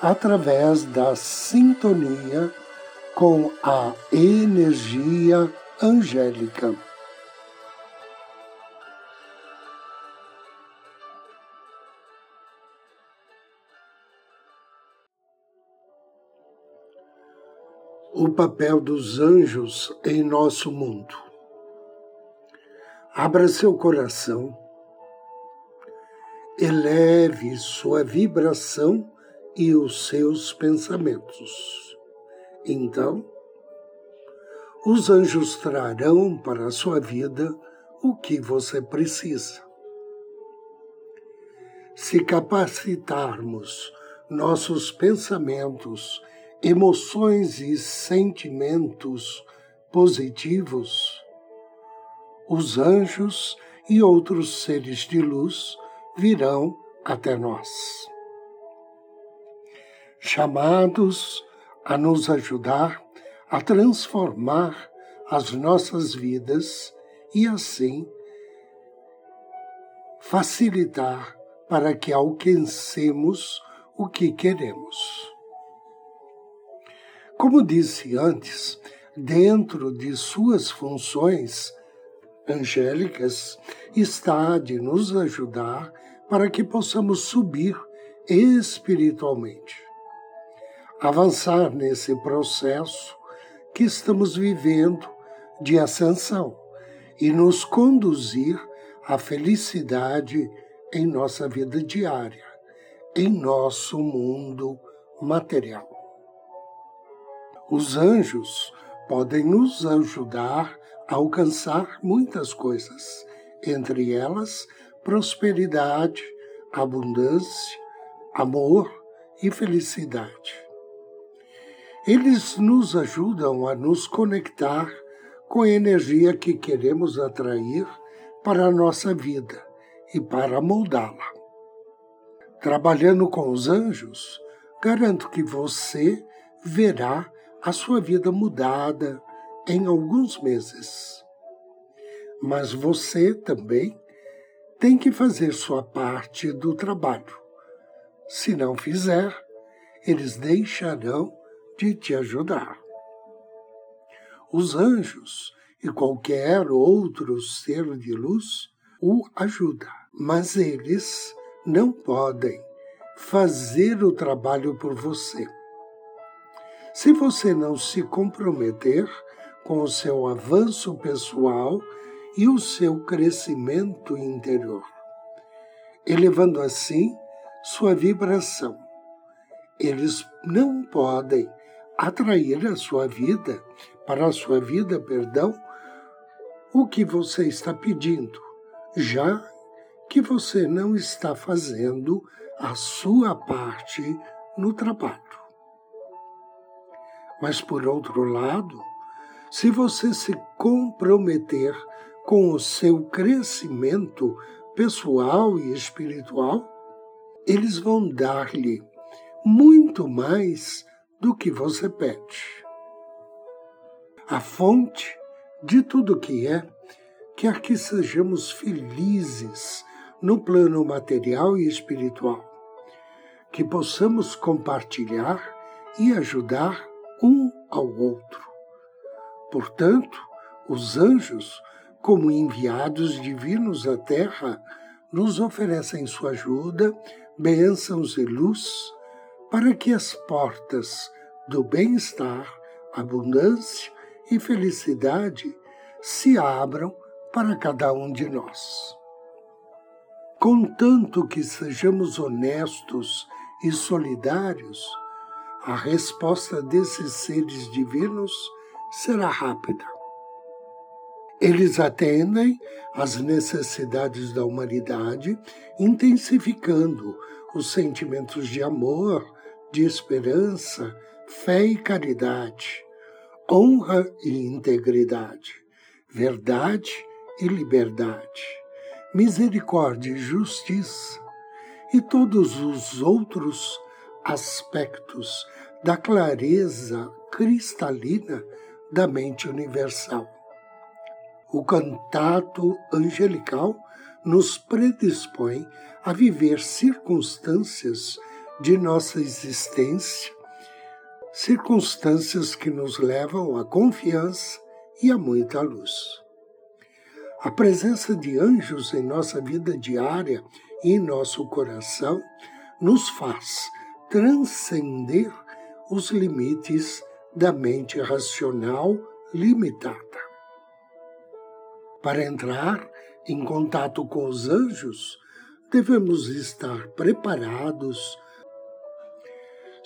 através da sintonia com a energia angélica. O papel dos anjos em nosso mundo. Abra seu coração, eleve sua vibração e os seus pensamentos. Então, os anjos trarão para a sua vida o que você precisa. Se capacitarmos nossos pensamentos, emoções e sentimentos positivos, os anjos e outros seres de luz virão até nós chamados a nos ajudar a transformar as nossas vidas e assim facilitar para que alcancemos o que queremos. Como disse antes, dentro de suas funções angélicas está de nos ajudar para que possamos subir espiritualmente avançar nesse processo que estamos vivendo de ascensão e nos conduzir à felicidade em nossa vida diária, em nosso mundo material. Os anjos podem nos ajudar a alcançar muitas coisas, entre elas prosperidade, abundância, amor e felicidade. Eles nos ajudam a nos conectar com a energia que queremos atrair para a nossa vida e para moldá-la. Trabalhando com os anjos, garanto que você verá a sua vida mudada em alguns meses. Mas você também tem que fazer sua parte do trabalho. Se não fizer, eles deixarão de te ajudar. Os anjos e qualquer outro ser de luz o ajuda, mas eles não podem fazer o trabalho por você. Se você não se comprometer com o seu avanço pessoal e o seu crescimento interior, elevando assim sua vibração, eles não podem atrair a sua vida, para a sua vida, perdão, o que você está pedindo, já que você não está fazendo a sua parte no trabalho. Mas, por outro lado, se você se comprometer com o seu crescimento pessoal e espiritual, eles vão dar-lhe muito mais do que você pede. A fonte de tudo que é quer que sejamos felizes no plano material e espiritual, que possamos compartilhar e ajudar um ao outro. Portanto, os anjos, como enviados divinos à Terra, nos oferecem sua ajuda, bênçãos e luz para que as portas do bem-estar, abundância e felicidade se abram para cada um de nós. Contanto que sejamos honestos e solidários, a resposta desses seres divinos será rápida. Eles atendem às necessidades da humanidade, intensificando os sentimentos de amor, de esperança, fé e caridade, honra e integridade, verdade e liberdade, misericórdia e justiça, e todos os outros aspectos da clareza cristalina da mente universal. O cantato angelical nos predispõe a viver circunstâncias de nossa existência, circunstâncias que nos levam à confiança e a muita luz. A presença de anjos em nossa vida diária e em nosso coração nos faz transcender os limites da mente racional limitada. Para entrar em contato com os anjos, devemos estar preparados.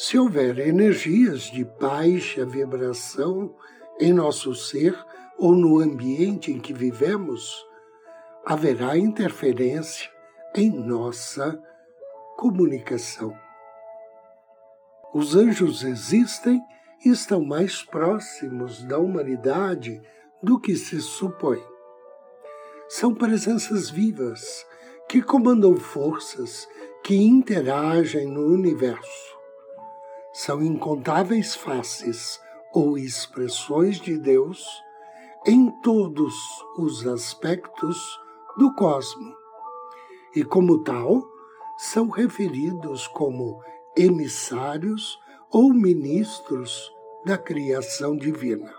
Se houver energias de baixa vibração em nosso ser ou no ambiente em que vivemos, haverá interferência em nossa comunicação. Os anjos existem e estão mais próximos da humanidade do que se supõe. São presenças vivas que comandam forças que interagem no universo. São incontáveis faces ou expressões de Deus em todos os aspectos do cosmo. E como tal, são referidos como emissários ou ministros da criação divina.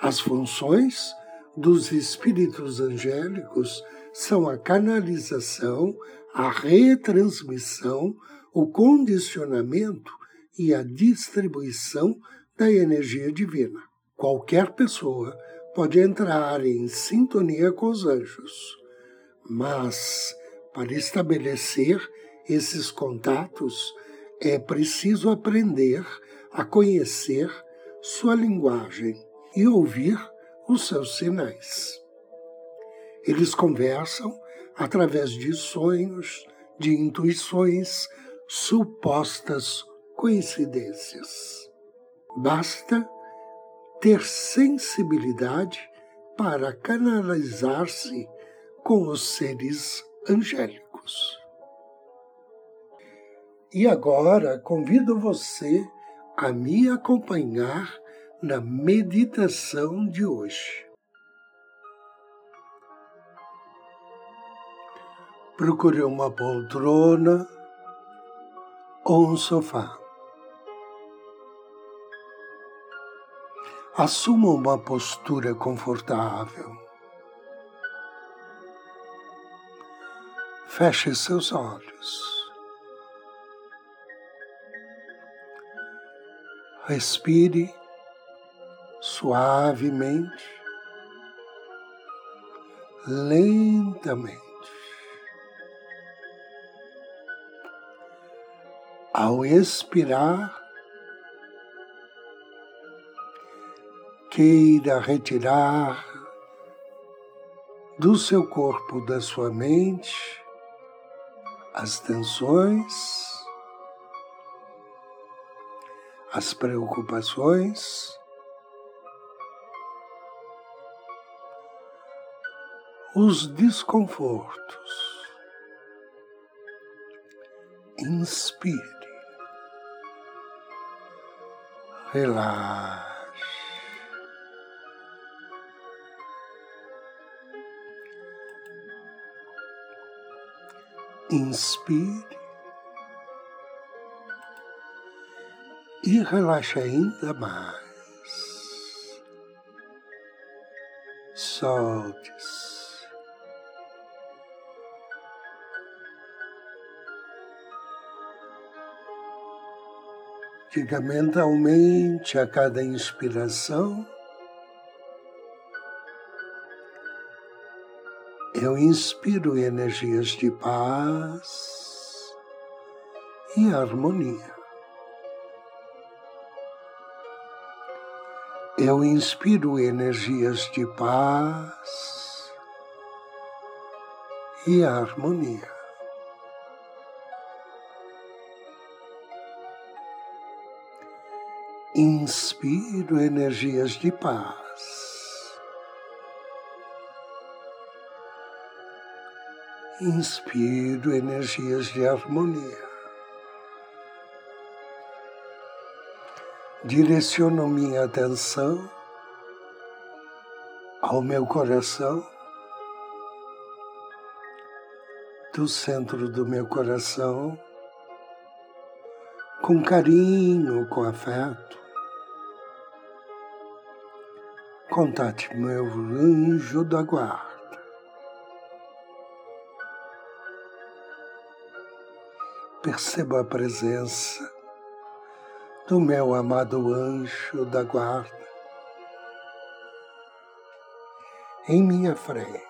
As funções dos espíritos angélicos são a canalização, a retransmissão, o condicionamento e a distribuição da energia divina. Qualquer pessoa pode entrar em sintonia com os anjos, mas para estabelecer esses contatos, é preciso aprender a conhecer sua linguagem e ouvir os seus sinais. Eles conversam através de sonhos, de intuições, supostas coincidências. Basta ter sensibilidade para canalizar-se com os seres angélicos. E agora convido você a me acompanhar na meditação de hoje. Procure uma poltrona ou um sofá. Assuma uma postura confortável. Feche seus olhos. Respire suavemente, lentamente. Ao expirar, queira retirar do seu corpo, da sua mente, as tensões, as preocupações, os desconfortos. Inspire, relaxe. Inspire e relaxa ainda mais. Solte-se. Diga mentalmente a cada inspiração. Eu inspiro energias de paz e harmonia. eu inspiro energias de paz e harmonia. Inspiro energias de paz. Inspiro energias de harmonia. Direciono minha atenção ao meu coração, do centro do meu coração, com carinho, com afeto. Contate meu anjo da guarda. Perceba a presença do meu amado anjo da guarda em minha frente,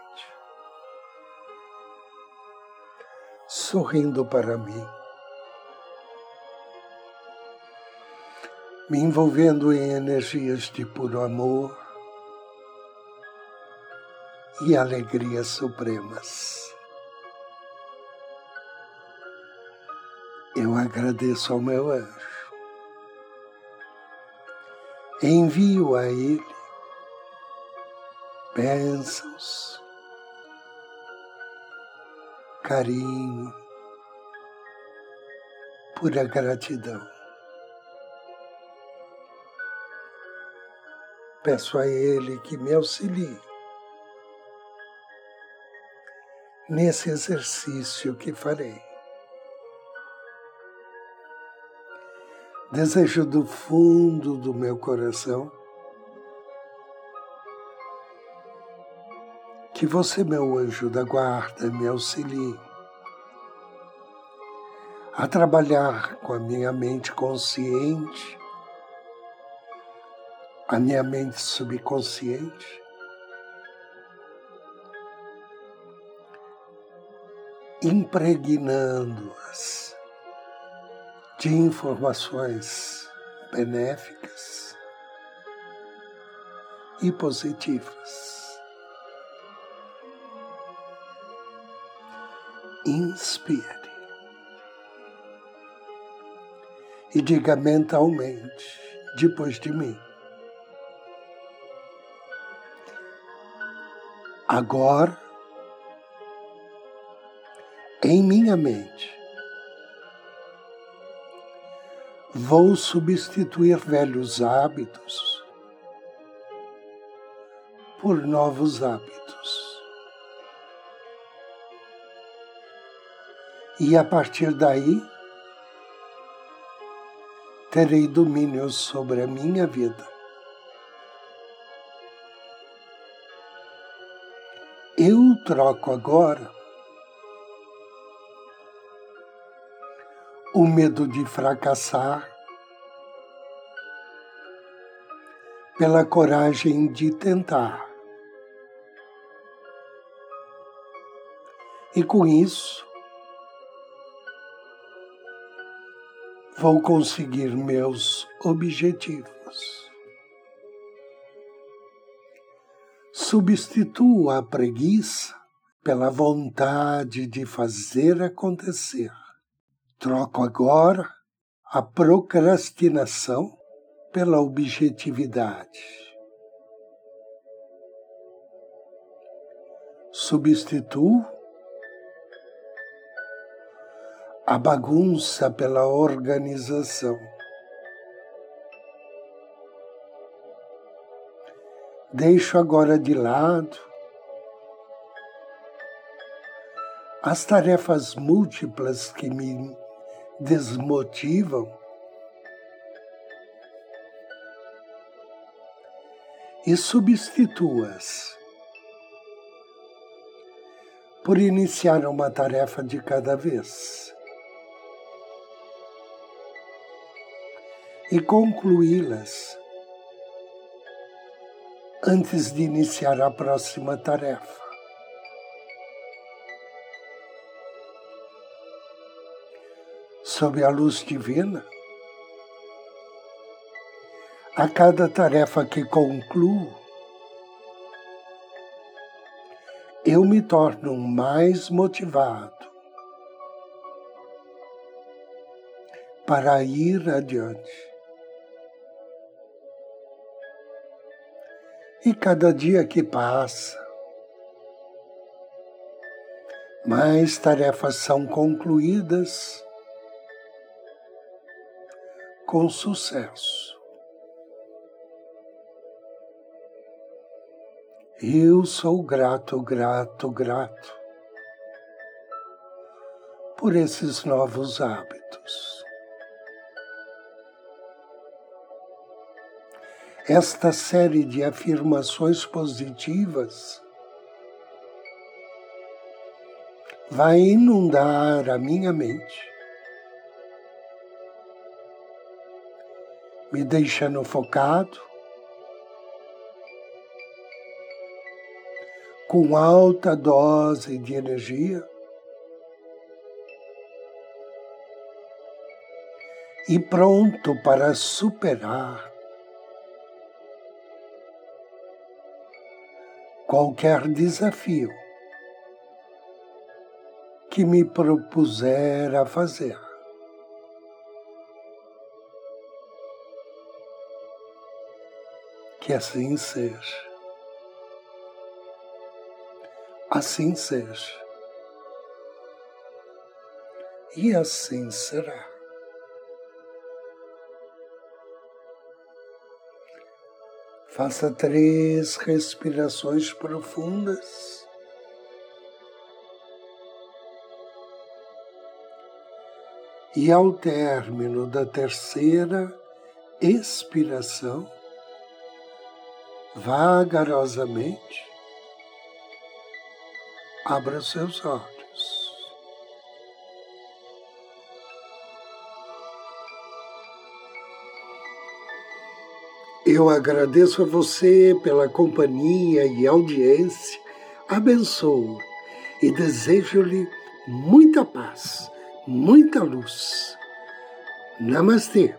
sorrindo para mim, me envolvendo em energias de puro amor e alegrias supremas. Eu agradeço ao meu anjo, envio a ele bênçãos, carinho, pura gratidão. Peço a Ele que me auxilie nesse exercício que farei. Desejo do fundo do meu coração Que você, meu anjo da guarda, me auxilie a trabalhar com a minha mente consciente, a minha mente subconsciente, impregnando-as de informações benéficas e positivas. inspire e diga mentalmente depois de mim. Agora, em minha mente, vou substituir velhos hábitos por novos hábitos. E a partir daí, terei domínio sobre a minha vida. Eu troco agora o medo de fracassar pela coragem de tentar. E com isso, vou conseguir meus objetivos. Substituo a preguiça pela vontade de fazer acontecer. Troco agora a procrastinação pela objetividade. Substituo a bagunça pela organização. Deixo agora de lado as tarefas múltiplas que me desmotivam e substituo-as por iniciar uma tarefa de cada vez. e concluí-las antes de iniciar a próxima tarefa. Sob a luz divina, a cada tarefa que concluo, eu me torno mais motivado para ir adiante. E cada dia que passa, mais tarefas são concluídas com sucesso. Eu sou grato, grato, grato por esses novos hábitos. Esta série de afirmações positivas vai inundar a minha mente, me deixando focado, com alta dose de energia. E pronto para superar qualquer desafio que me propuser a fazer. Que assim seja. Assim seja. E assim será. Faça três respirações profundas. E ao término da terceira expiração, vagarosamente, abra seus olhos. Eu agradeço a você pela companhia e audiência, abençoo e desejo-lhe muita paz muita luz. Namastê.